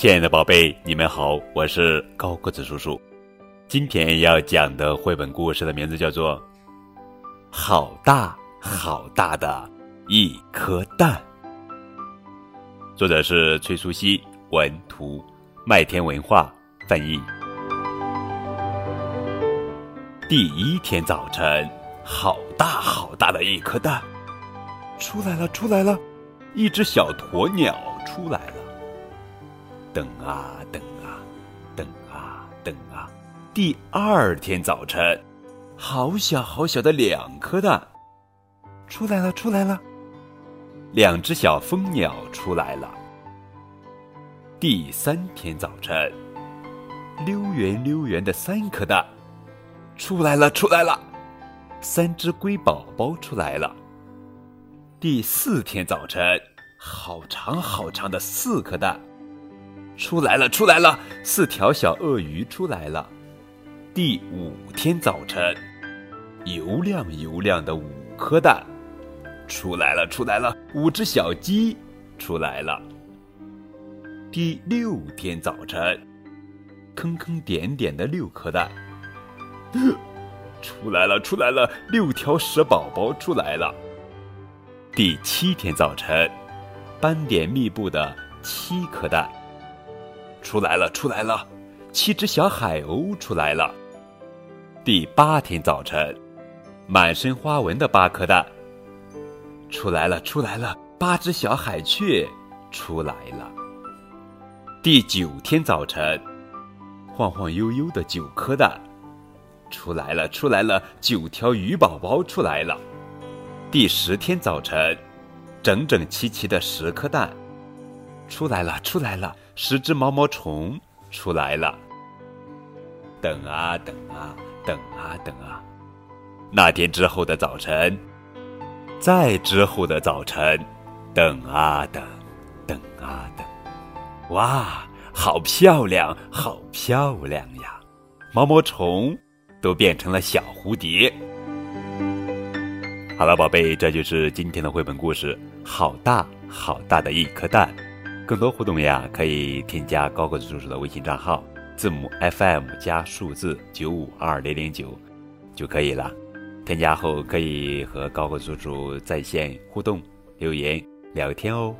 亲爱的宝贝，你们好，我是高个子叔叔。今天要讲的绘本故事的名字叫做《好大好大的一颗蛋》，作者是崔淑熙，文图，麦田文化翻译。第一天早晨，好大好大的一颗蛋，出来了，出来了，一只小鸵鸟出来了。等啊等啊，等啊等啊！第二天早晨，好小好小的两颗蛋，出来了出来了。两只小蜂鸟出来了。第三天早晨，溜圆溜圆的三颗蛋，出来了出来了。三只龟宝宝出来了。第四天早晨，好长好长的四颗蛋。出来了，出来了！四条小鳄鱼出来了。第五天早晨，油亮油亮的五颗蛋出来了，出来了！五只小鸡出来了。第六天早晨，坑坑点点的六颗蛋 出来了，出来了！六条蛇宝宝出来了。第七天早晨，斑点密布的七颗蛋。出来了，出来了，七只小海鸥出来了。第八天早晨，满身花纹的八颗蛋出来了，出来了，八只小海雀出来了。第九天早晨，晃晃悠悠的九颗蛋出来了，出来了，九条鱼宝宝出来了。第十天早晨，整整齐齐的十颗蛋出来了，出来了。十只毛毛虫出来了。等啊等啊等啊等啊，那天之后的早晨，再之后的早晨，等啊等，等啊等，哇，好漂亮，好漂亮呀！毛毛虫都变成了小蝴蝶。好了，宝贝，这就是今天的绘本故事。好大好大的一颗蛋。更多互动呀，可以添加高个子叔叔的微信账号，字母 FM 加数字九五二零零九就可以了。添加后可以和高个子叔叔在线互动、留言、聊天哦。